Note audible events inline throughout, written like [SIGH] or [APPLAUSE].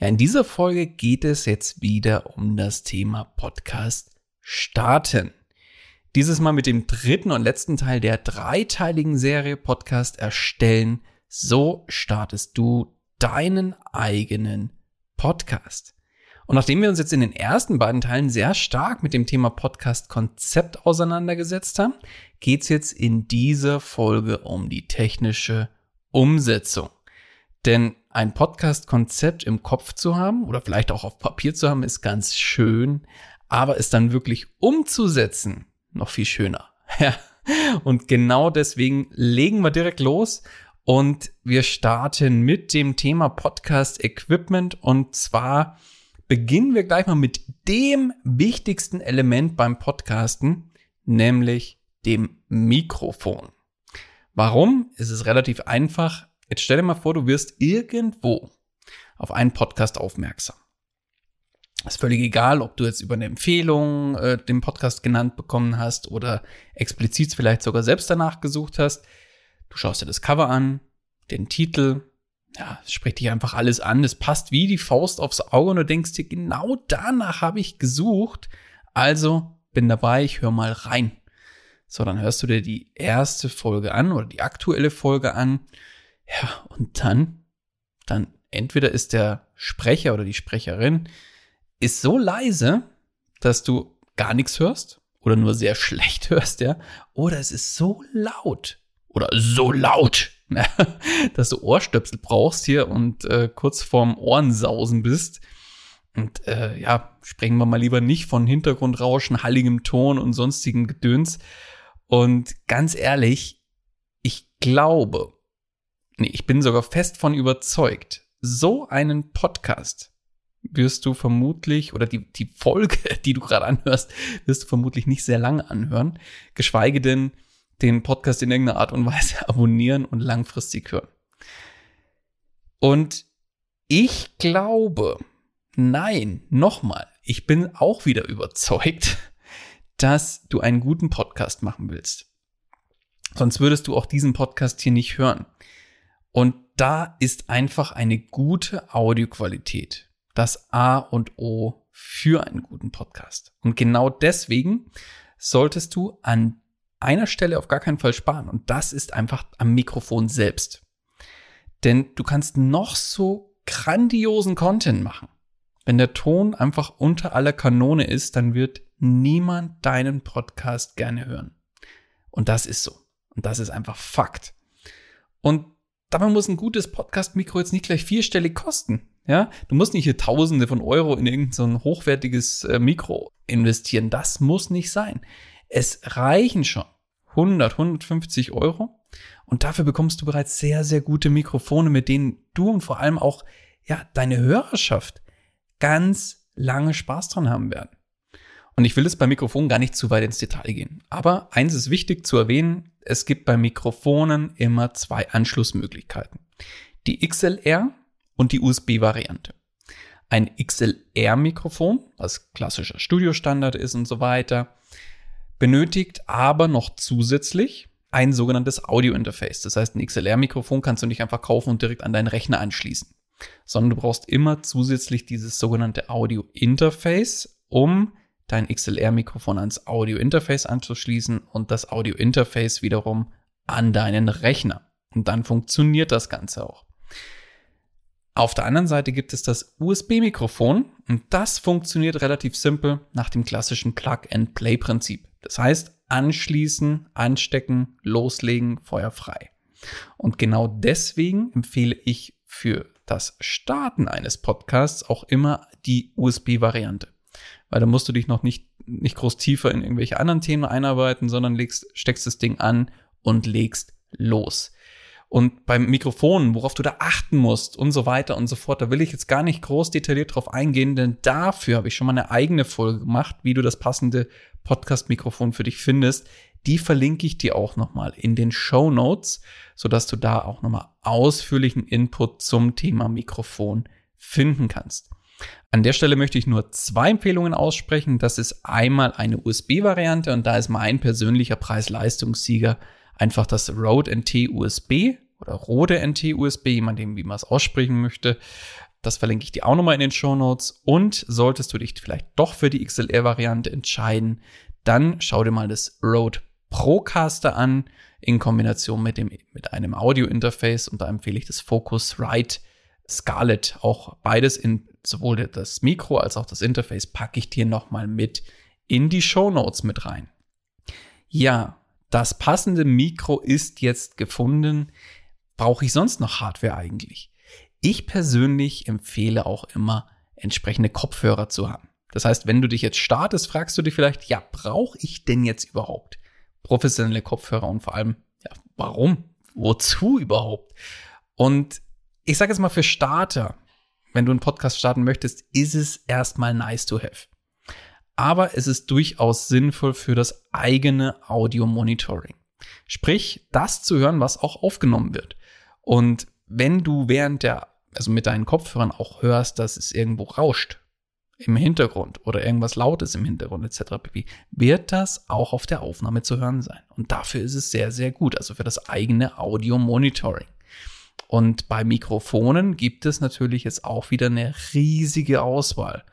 Ja, in dieser Folge geht es jetzt wieder um das Thema Podcast starten. Dieses Mal mit dem dritten und letzten Teil der dreiteiligen Serie Podcast erstellen. So startest du deinen eigenen Podcast. Und nachdem wir uns jetzt in den ersten beiden Teilen sehr stark mit dem Thema Podcast-Konzept auseinandergesetzt haben, geht's jetzt in dieser Folge um die technische Umsetzung. Denn ein Podcast-Konzept im Kopf zu haben oder vielleicht auch auf Papier zu haben, ist ganz schön, aber es dann wirklich umzusetzen, noch viel schöner. [LAUGHS] Ja. Und genau deswegen legen wir direkt los und wir starten mit dem Thema Podcast Equipment und zwar beginnen wir gleich mal mit dem wichtigsten Element beim Podcasten, nämlich dem Mikrofon. Warum? Es ist relativ einfach. Jetzt stell dir mal vor, du wirst irgendwo auf einen Podcast aufmerksam. Ist völlig egal, ob du jetzt über eine Empfehlung äh, den Podcast genannt bekommen hast oder explizit vielleicht sogar selbst danach gesucht hast. Du schaust dir das Cover an, den Titel, ja, es spricht dich einfach alles an. Es passt wie die Faust aufs Auge und du denkst dir, genau danach habe ich gesucht. Also bin dabei, ich höre mal rein. So, dann hörst du dir die erste Folge an oder die aktuelle Folge an ja, und dann, dann entweder ist der Sprecher oder die Sprecherin ist so leise, dass du gar nichts hörst oder nur sehr [LAUGHS] schlecht hörst, ja, oder es ist so laut oder so laut, [LAUGHS] dass du Ohrstöpsel brauchst hier und äh, kurz vorm Ohrensausen bist. Und äh, ja, sprechen wir mal lieber nicht von Hintergrundrauschen, halligem Ton und sonstigen Gedöns. Und ganz ehrlich, ich glaube, nee, ich bin sogar fest von überzeugt, so einen Podcast wirst du vermutlich, oder die, die Folge, [LAUGHS] die du gerade anhörst, wirst du vermutlich nicht sehr lange anhören, geschweige denn den Podcast in irgendeiner Art und Weise [LAUGHS] abonnieren und langfristig hören. Und ich glaube, nein, nochmal, ich bin auch wieder überzeugt, [LAUGHS] dass du einen guten Podcast machen willst. Sonst würdest du auch diesen Podcast hier nicht hören. Und da ist einfach eine gute Audioqualität das A und O für einen guten Podcast. Und genau deswegen solltest du an einer Stelle auf gar keinen Fall sparen. Und das ist einfach am Mikrofon selbst. Denn du kannst noch so grandiosen Content machen. Wenn der Ton einfach unter aller Kanone ist, dann wird niemand deinen Podcast gerne hören. Und das ist so. Und das ist einfach Fakt. Und dabei muss ein gutes Podcast-Mikro jetzt nicht gleich vierstellig kosten. Ja, du musst nicht hier Tausende von Euro in irgendein so hochwertiges äh, Mikro investieren. Das muss nicht sein. Es reichen schon 100, 150 Euro Und dafür bekommst du bereits sehr, sehr gute Mikrofone, mit denen du und vor allem auch, ja, deine Hörerschaft ganz lange Spaß dran haben werden. Und ich will jetzt beim Mikrofon gar nicht zu weit ins Detail gehen. Aber eins ist wichtig zu erwähnen, es gibt bei Mikrofonen immer zwei Anschlussmöglichkeiten. Die XLR und die USB-Variante. Ein XLR-Mikrofon, was klassischer Studiostandard ist und so weiter, benötigt aber noch zusätzlich ein sogenanntes Audio-Interface. Das heißt, ein XLR-Mikrofon kannst du nicht einfach kaufen und direkt an deinen Rechner anschließen, sondern du brauchst immer zusätzlich dieses sogenannte Audio-Interface, um dein XLR-Mikrofon ans Audio-Interface anzuschließen und das Audio-Interface wiederum an deinen Rechner. Und dann funktioniert das Ganze auch. Auf der anderen Seite gibt es das USB-Mikrofon und das funktioniert relativ simpel nach dem klassischen Plug-and-Play-Prinzip. Das heißt, anschließen, anstecken, loslegen, Feuer frei. Und genau deswegen empfehle ich für das Starten eines Podcasts auch immer die USB-Variante. Weil da musst du dich noch nicht, nicht groß tiefer in irgendwelche anderen Themen einarbeiten, sondern legst, steckst das Ding an und legst los. Und beim Mikrofon, worauf du da achten musst und so weiter und so fort, da will ich jetzt gar nicht groß detailliert drauf eingehen, denn dafür habe ich schon mal eine eigene Folge gemacht, wie du das passende Podcast-Mikrofon für dich findest. Die verlinke ich dir auch nochmal in den Show Notes, sodass du da auch nochmal ausführlichen Input zum Thema Mikrofon finden kannst. An der Stelle möchte ich nur zwei Empfehlungen aussprechen. Das ist einmal eine USB-Variante und da ist mein persönlicher Preis-Leistungssieger einfach das Rode NT USB oder Rode NT USB, je nachdem, wie man es aussprechen möchte. Das verlinke ich dir auch nochmal in den Show Notes. Und solltest du dich vielleicht doch für die XLR-Variante entscheiden, dann schau dir mal das Rode Procaster an in Kombination mit, dem, mit einem Audio-Interface. Und da empfehle ich das Focusrite Scarlett. Auch beides in sowohl das Mikro als auch das Interface packe ich dir nochmal mit in die Show Notes mit rein. Ja, das passende Mikro ist jetzt gefunden. Brauche ich sonst noch Hardware eigentlich? Ich persönlich empfehle auch immer, entsprechende Kopfhörer zu haben. Das heißt, wenn du dich jetzt startest, fragst du dich vielleicht, ja, brauche ich denn jetzt überhaupt professionelle Kopfhörer und vor allem, ja, warum? Wozu überhaupt? Und ich sage jetzt mal für Starter, wenn du einen Podcast starten möchtest, ist es erstmal nice to have aber es ist durchaus sinnvoll für das eigene Audio-Monitoring. Sprich, das zu hören, was auch aufgenommen wird. Und wenn du während der, also mit deinen Kopfhörern auch hörst, dass es irgendwo rauscht im Hintergrund oder irgendwas Lautes im Hintergrund etc., wird das auch auf der Aufnahme zu hören sein. Und dafür ist es sehr, sehr gut, also für das eigene Audio-Monitoring. Und bei Mikrofonen gibt es natürlich jetzt auch wieder eine riesige Auswahl.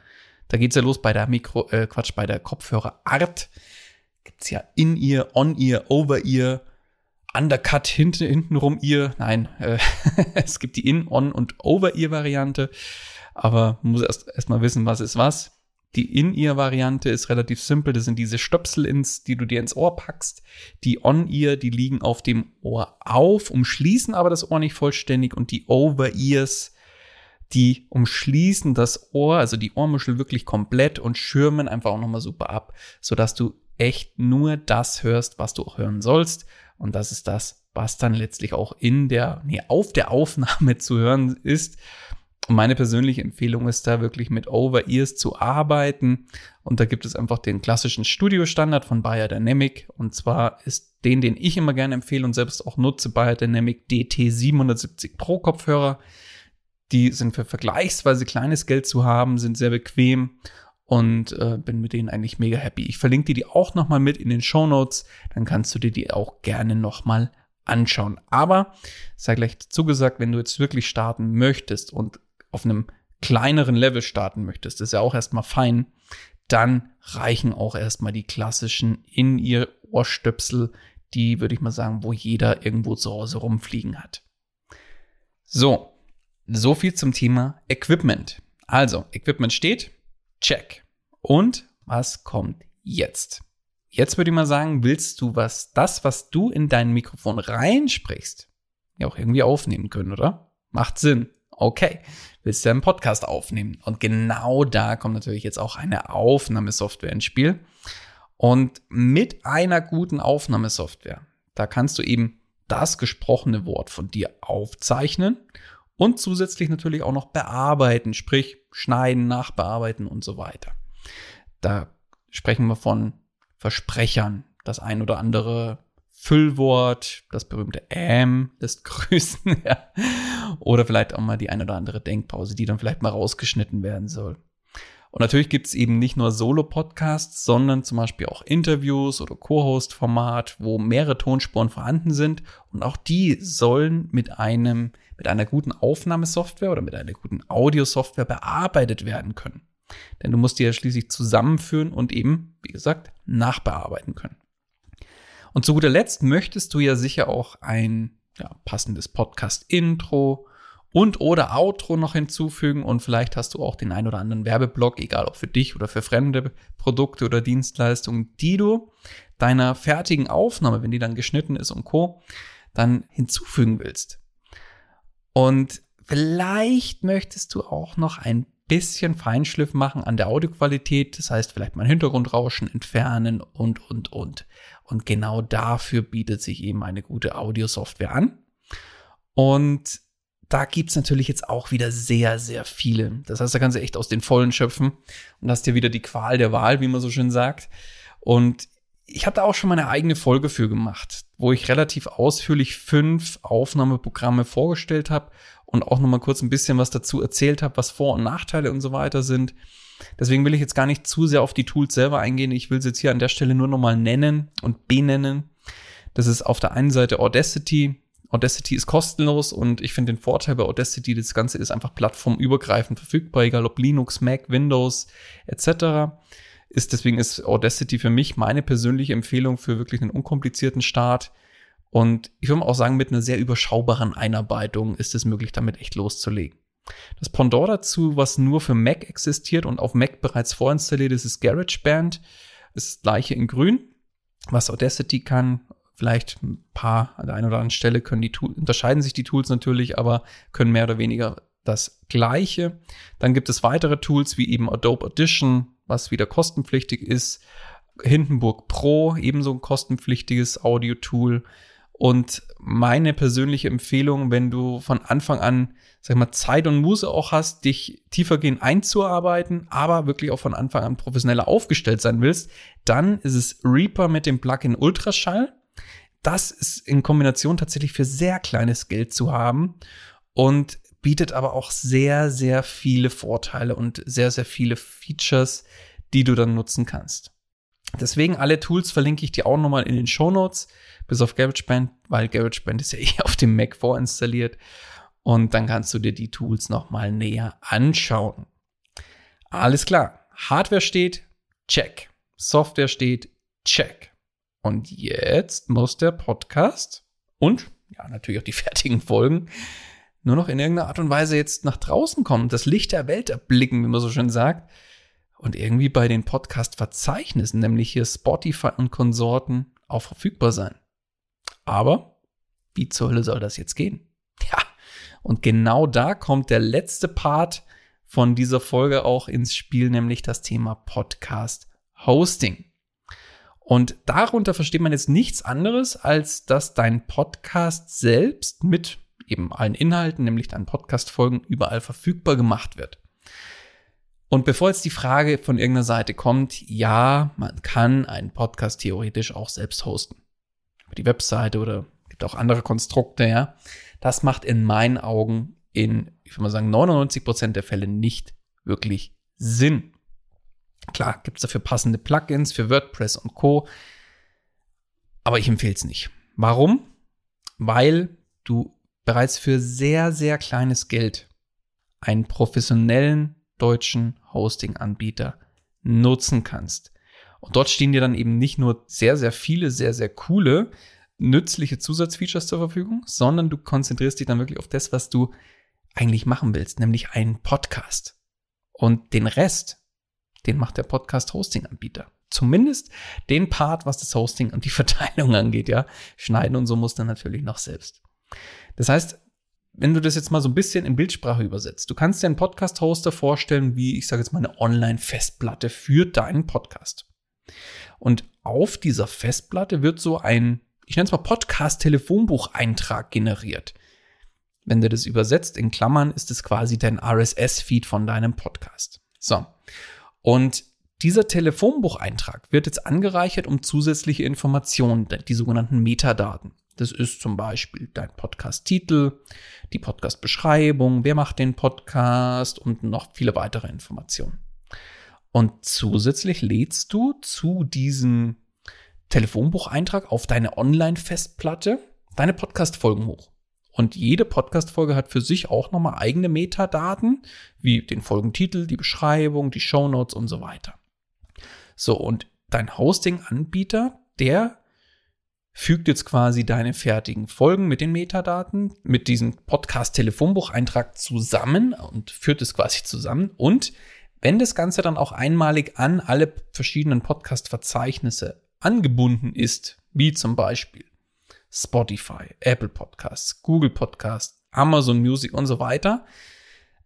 Da geht's ja los bei der Mikro, äh, Quatsch, bei der Kopfhörerart. Gibt's ja in ihr, on ihr, over ihr, undercut hinten, hintenrum ihr. Nein, äh, [LAUGHS] es gibt die in, on und over ihr Variante. Aber man muss erst erstmal wissen, was ist was. Die In-Ear-Variante ist relativ simpel. Das sind diese Stöpsel, ins, die du dir ins Ohr packst. Die On-Ear, die liegen auf dem Ohr auf, umschließen aber das Ohr nicht vollständig. Und die Over-Ears die umschließen das Ohr, also die Ohrmuschel wirklich komplett und schirmen einfach auch nochmal super ab, sodass du echt nur das hörst, was du auch hören sollst. Und das ist das, was dann letztlich auch in der, nee, auf der Aufnahme [LAUGHS] zu hören ist. Meine persönliche Empfehlung ist da wirklich mit Over-Ears zu arbeiten. Und da gibt es einfach den klassischen Studio-Standard von Bayer Dynamic. Und zwar ist den, den ich immer gerne empfehle und selbst auch nutze, Bayer Dynamic DT770 Pro Kopfhörer. Die sind für vergleichsweise kleines Geld zu haben, sind sehr bequem und äh, bin mit denen eigentlich mega happy. Ich verlinke dir die auch nochmal mit in den Show Notes, dann kannst du dir die auch gerne nochmal anschauen. Aber sei gleich zugesagt, wenn du jetzt wirklich starten möchtest und auf einem kleineren Level starten möchtest, ist ja auch erstmal fein, dann reichen auch erstmal die klassischen in ihr Ohrstöpsel, die würde ich mal sagen, wo jeder irgendwo zu Hause rumfliegen hat. So, so viel zum Thema Equipment. Also, Equipment steht, check. Und was kommt jetzt? Jetzt würde ich mal sagen, willst du was, das, was du in dein Mikrofon reinsprichst, ja auch irgendwie aufnehmen können, oder? Macht Sinn. Okay. Willst du einen Podcast aufnehmen? Und genau da kommt natürlich jetzt auch eine Aufnahmesoftware ins Spiel. Und mit einer guten Aufnahmesoftware, da kannst du eben das gesprochene Wort von dir aufzeichnen und zusätzlich natürlich auch noch bearbeiten, sprich schneiden, nachbearbeiten und so weiter. Da sprechen wir von Versprechern, das ein oder andere Füllwort, das berühmte Ähm lässt [LAUGHS] grüßen, ja. oder vielleicht auch mal die ein oder andere Denkpause, die dann vielleicht mal rausgeschnitten werden soll. Und natürlich gibt es eben nicht nur Solo-Podcasts, sondern zum Beispiel auch Interviews oder Co-Host-Format, wo mehrere Tonspuren vorhanden sind. Und auch die sollen mit einem, mit einer guten Aufnahmesoftware oder mit einer guten Audiosoftware bearbeitet werden können. Denn du musst die ja schließlich zusammenführen und eben, wie gesagt, nachbearbeiten können. Und zu guter Letzt möchtest du ja sicher auch ein ja, passendes Podcast-Intro und oder Outro noch hinzufügen und vielleicht hast du auch den ein oder anderen Werbeblock, egal ob für dich oder für fremde Produkte oder Dienstleistungen, die du deiner fertigen Aufnahme, wenn die dann geschnitten ist und co, dann hinzufügen willst. Und vielleicht möchtest du auch noch ein bisschen Feinschliff machen an der Audioqualität, das heißt vielleicht mal Hintergrundrauschen entfernen und, und, und. Und genau dafür bietet sich eben eine gute Audiosoftware an. Und da gibt's natürlich jetzt auch wieder sehr, sehr viele. Das heißt, da kannst du echt aus den Vollen schöpfen und hast dir wieder die Qual der Wahl, wie man so schön sagt. Und ich habe da auch schon meine eigene Folge für gemacht, wo ich relativ ausführlich fünf Aufnahmeprogramme vorgestellt habe und auch nochmal kurz ein bisschen was dazu erzählt habe, was Vor- und Nachteile und so weiter sind. Deswegen will ich jetzt gar nicht zu sehr auf die Tools selber eingehen. Ich will sie jetzt hier an der Stelle nur nochmal nennen und benennen. Das ist auf der einen Seite Audacity, Audacity ist kostenlos und ich finde den Vorteil bei Audacity, das Ganze ist einfach plattformübergreifend verfügbar, egal ob Linux, Mac, Windows etc. Ist deswegen ist Audacity für mich meine persönliche Empfehlung für wirklich einen unkomplizierten Start. Und ich würde auch sagen, mit einer sehr überschaubaren Einarbeitung ist es möglich, damit echt loszulegen. Das Pendant dazu, was nur für Mac existiert und auf Mac bereits vorinstalliert ist, ist GarageBand. ist das gleiche in grün. Was Audacity kann, Vielleicht ein paar an der einen oder anderen Stelle können die Tools, unterscheiden sich die Tools natürlich, aber können mehr oder weniger das Gleiche. Dann gibt es weitere Tools wie eben Adobe Audition, was wieder kostenpflichtig ist. Hindenburg Pro, ebenso ein kostenpflichtiges Audio-Tool. Und meine persönliche Empfehlung, wenn du von Anfang an, sag mal, Zeit und Muse auch hast, dich tiefergehend einzuarbeiten, aber wirklich auch von Anfang an professioneller aufgestellt sein willst, dann ist es Reaper mit dem Plugin Ultraschall das ist in Kombination tatsächlich für sehr kleines Geld zu haben und bietet aber auch sehr, sehr viele Vorteile und sehr, sehr viele Features, die du dann nutzen kannst. Deswegen alle Tools verlinke ich dir auch nochmal in den Show Notes, bis auf GarageBand, weil GarageBand ist ja eh auf dem Mac vorinstalliert. Und dann kannst du dir die Tools nochmal näher anschauen. Alles klar. Hardware steht, check. Software steht, check. Und jetzt muss der Podcast und ja, natürlich auch die [LAUGHS] fertigen Folgen nur noch in irgendeiner Art und Weise jetzt nach draußen kommen, das Licht der Welt erblicken, wie man so schön sagt. Und irgendwie bei den Podcast-Verzeichnissen, nämlich hier Spotify und Konsorten, auch verfügbar sein. Aber wie zur Hölle soll das jetzt gehen? Ja, und genau da kommt der letzte Part von dieser Folge auch ins Spiel, nämlich das Thema Podcast Hosting. Und darunter versteht man jetzt nichts anderes, als dass dein Podcast selbst mit eben allen Inhalten, nämlich deinen Podcast-Folgen, überall verfügbar gemacht wird. Und bevor jetzt die Frage von irgendeiner Seite kommt, ja, man kann einen Podcast theoretisch auch selbst hosten. Über die Webseite oder gibt auch andere Konstrukte, ja. Das macht in meinen Augen in, ich würde mal sagen, 99 Prozent der Fälle nicht wirklich Sinn. Klar, gibt es dafür passende Plugins für WordPress und Co. Aber ich empfehle es nicht. Warum? Weil du bereits für sehr, sehr kleines Geld einen professionellen deutschen Hosting-Anbieter nutzen kannst. Und dort stehen dir dann eben nicht nur sehr, sehr viele, sehr, sehr coole, nützliche Zusatzfeatures zur Verfügung, sondern du konzentrierst dich dann wirklich auf das, was du eigentlich machen willst, nämlich einen Podcast. Und den Rest, den macht der Podcast-Hosting-Anbieter. Zumindest den Part, was das Hosting und die [LAUGHS] Verteilung angeht, ja. Schneiden und so muss dann natürlich noch selbst. Das heißt, wenn du das jetzt mal so ein bisschen in Bildsprache übersetzt, du kannst dir einen Podcast-Hoster vorstellen, wie ich sage jetzt mal eine Online-Festplatte für deinen Podcast. Und auf dieser Festplatte wird so ein ich nenne es mal Podcast-Telefonbucheintrag generiert. Wenn du das übersetzt in Klammern, ist es quasi dein RSS-Feed von deinem Podcast. So. Und dieser Telefonbucheintrag wird jetzt angereichert um zusätzliche Informationen, die sogenannten Metadaten. Das ist zum Beispiel dein Podcast-Titel, die Podcast-Beschreibung, wer macht den Podcast und noch viele weitere Informationen. Und zusätzlich lädst du zu diesem Telefonbucheintrag auf deine Online-Festplatte deine Podcast-Folgen hoch. Und jede Podcast-Folge hat für sich auch nochmal eigene Metadaten, wie den Folgentitel, die Beschreibung, die Shownotes und so weiter. So, und dein Hosting-Anbieter, der fügt jetzt quasi deine fertigen Folgen mit den Metadaten, mit diesem Podcast-Telefonbucheintrag zusammen und führt es quasi zusammen. Und wenn das Ganze dann auch einmalig an alle verschiedenen Podcast-Verzeichnisse angebunden ist, wie zum Beispiel Spotify, Apple Podcasts, Google Podcasts, Amazon Music und so weiter.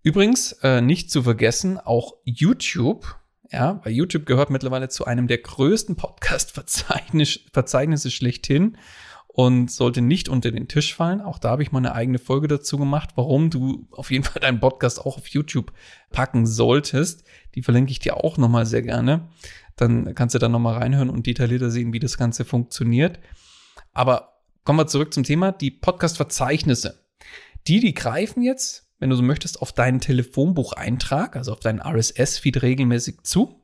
Übrigens, äh, nicht zu vergessen, auch YouTube ja, weil YouTube gehört mittlerweile zu einem der größten Podcast-Verzeichnisse schlechthin und sollte nicht unter den Tisch fallen. Auch da habe ich mal eine eigene Folge dazu gemacht, warum du auf jeden Fall deinen Podcast auch auf YouTube packen solltest. Die verlinke ich dir auch nochmal sehr gerne. Dann kannst du da nochmal reinhören und detaillierter sehen, wie das Ganze funktioniert. Aber kommen wir zurück zum Thema, die Podcast-Verzeichnisse. Die, die greifen jetzt wenn du so möchtest, auf deinen Telefonbucheintrag, also auf deinen RSS-Feed regelmäßig zu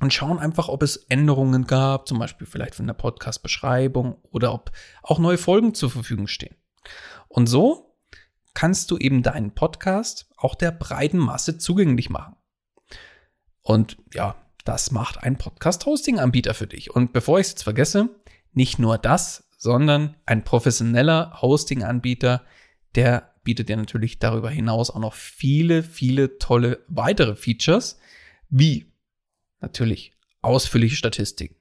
und schauen einfach, ob es Änderungen gab, zum Beispiel vielleicht von der Podcast-Beschreibung oder ob auch neue Folgen zur Verfügung stehen. Und so kannst du eben deinen Podcast auch der breiten Masse zugänglich machen. Und ja, das macht ein Podcast-Hosting-Anbieter für dich. Und bevor ich es jetzt vergesse, nicht nur das, sondern ein professioneller Hosting-Anbieter, der bietet dir natürlich darüber hinaus auch noch viele, viele tolle weitere Features, wie natürlich ausführliche Statistiken.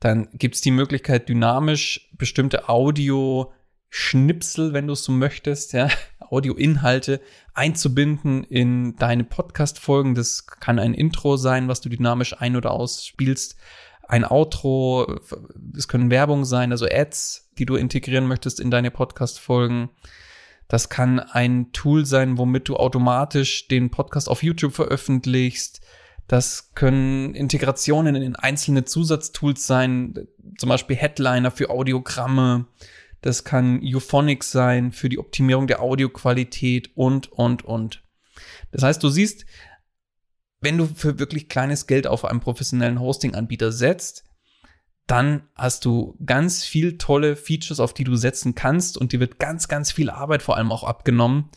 Dann gibt es die Möglichkeit, dynamisch bestimmte Audio-Schnipsel, wenn du es so möchtest, ja, [LAUGHS] Audioinhalte einzubinden in deine Podcast-Folgen. Das kann ein Intro sein, was du dynamisch ein- oder ausspielst. Ein Outro, es können Werbung sein, also Ads, die du integrieren möchtest in deine Podcast-Folgen. Das kann ein Tool sein, womit du automatisch den Podcast auf YouTube veröffentlichst. Das können Integrationen in einzelne Zusatztools sein, zum Beispiel Headliner für Audiogramme. Das kann Euphonics sein für die Optimierung der Audioqualität und, und, und. Das heißt, du siehst, wenn du für wirklich kleines Geld auf einen professionellen Hosting-Anbieter setzt, dann hast du ganz viel tolle Features, auf die du setzen kannst und dir wird ganz, ganz viel Arbeit vor allem auch abgenommen,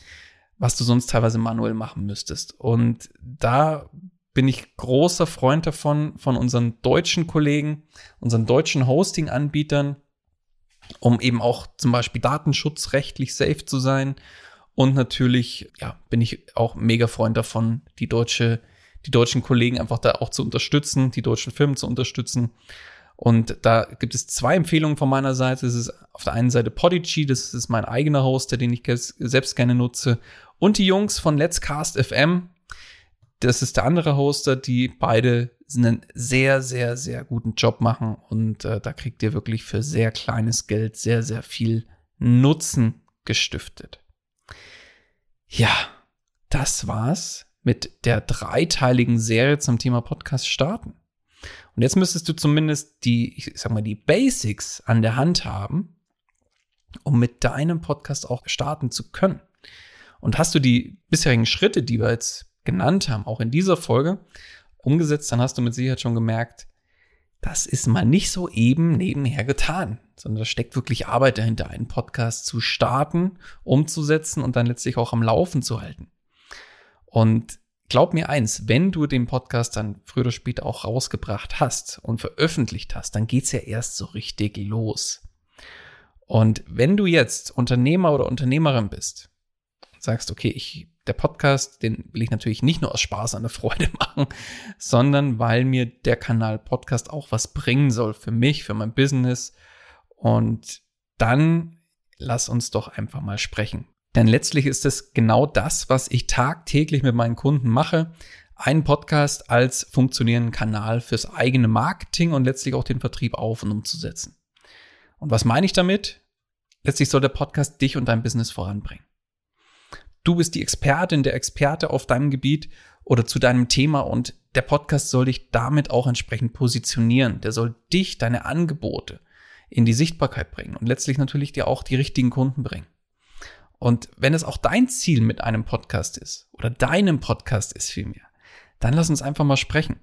was du sonst teilweise manuell machen müsstest. Und da bin ich großer Freund davon, von unseren deutschen Kollegen, unseren deutschen Hosting-Anbietern, um eben auch zum Beispiel datenschutzrechtlich safe zu sein. Und natürlich, ja, bin ich auch mega Freund davon, die deutsche, die deutschen Kollegen einfach da auch zu unterstützen, die deutschen Firmen zu unterstützen und da gibt es zwei Empfehlungen von meiner Seite. Das ist auf der einen Seite Podigy, das ist mein eigener Hoster, den ich selbst gerne nutze. Und die Jungs von Let's Cast FM, das ist der andere Hoster, die beide einen sehr, sehr, sehr guten Job machen. Und äh, da kriegt ihr wirklich für sehr kleines Geld sehr, sehr viel Nutzen gestiftet. Ja, das war's mit der dreiteiligen Serie zum Thema Podcast starten. Und jetzt müsstest du zumindest die, ich sag mal, die Basics an der Hand haben, um mit deinem Podcast auch starten zu können. Und hast du die bisherigen Schritte, die wir jetzt genannt haben, auch in dieser Folge umgesetzt, dann hast du mit Sicherheit schon gemerkt, das ist mal nicht so eben nebenher getan, sondern da steckt wirklich Arbeit dahinter, einen Podcast zu starten, umzusetzen und dann letztlich auch am Laufen zu halten. Und glaub mir eins, wenn du den Podcast dann früher oder später auch rausgebracht hast und veröffentlicht hast, dann geht's ja erst so richtig los. Und wenn du jetzt Unternehmer oder Unternehmerin bist, sagst, okay, ich, der Podcast, den will ich natürlich nicht nur aus Spaß an der Freude [LAUGHS] machen, sondern weil mir der Kanal Podcast auch was bringen soll für mich, für mein Business. Und dann lass uns doch einfach mal sprechen. Denn letztlich ist es genau das, was ich tagtäglich mit meinen Kunden mache. Einen Podcast als funktionierenden Kanal fürs eigene Marketing und letztlich auch den Vertrieb auf und umzusetzen. Und was meine ich damit? Letztlich soll der Podcast dich und dein Business voranbringen. Du bist die Expertin, der Experte auf deinem Gebiet oder zu deinem Thema und der Podcast soll dich damit auch entsprechend positionieren. Der soll dich, deine Angebote in die Sichtbarkeit bringen und letztlich natürlich dir auch die richtigen Kunden bringen. Und wenn es auch dein Ziel mit einem Podcast ist oder deinem Podcast ist vielmehr, dann lass uns einfach mal sprechen.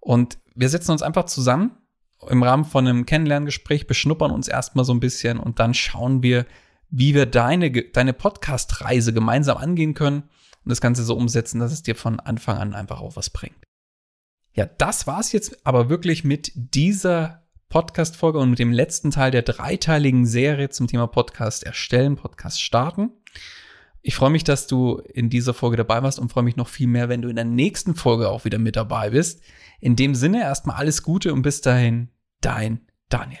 Und wir setzen uns einfach zusammen im Rahmen von einem Kennenlerngespräch, beschnuppern uns erstmal so ein bisschen und dann schauen wir, wie wir deine, deine Podcast-Reise gemeinsam angehen können und das Ganze so umsetzen, dass es dir von Anfang an einfach auch was bringt. Ja, das war's jetzt aber wirklich mit dieser Podcast-Folge und mit dem letzten Teil der dreiteiligen Serie zum Thema Podcast erstellen, Podcast starten. Ich freue mich, dass du in dieser Folge dabei warst und freue mich noch viel mehr, wenn du in der nächsten Folge auch wieder mit dabei bist. In dem Sinne erstmal alles Gute und bis dahin, dein Daniel.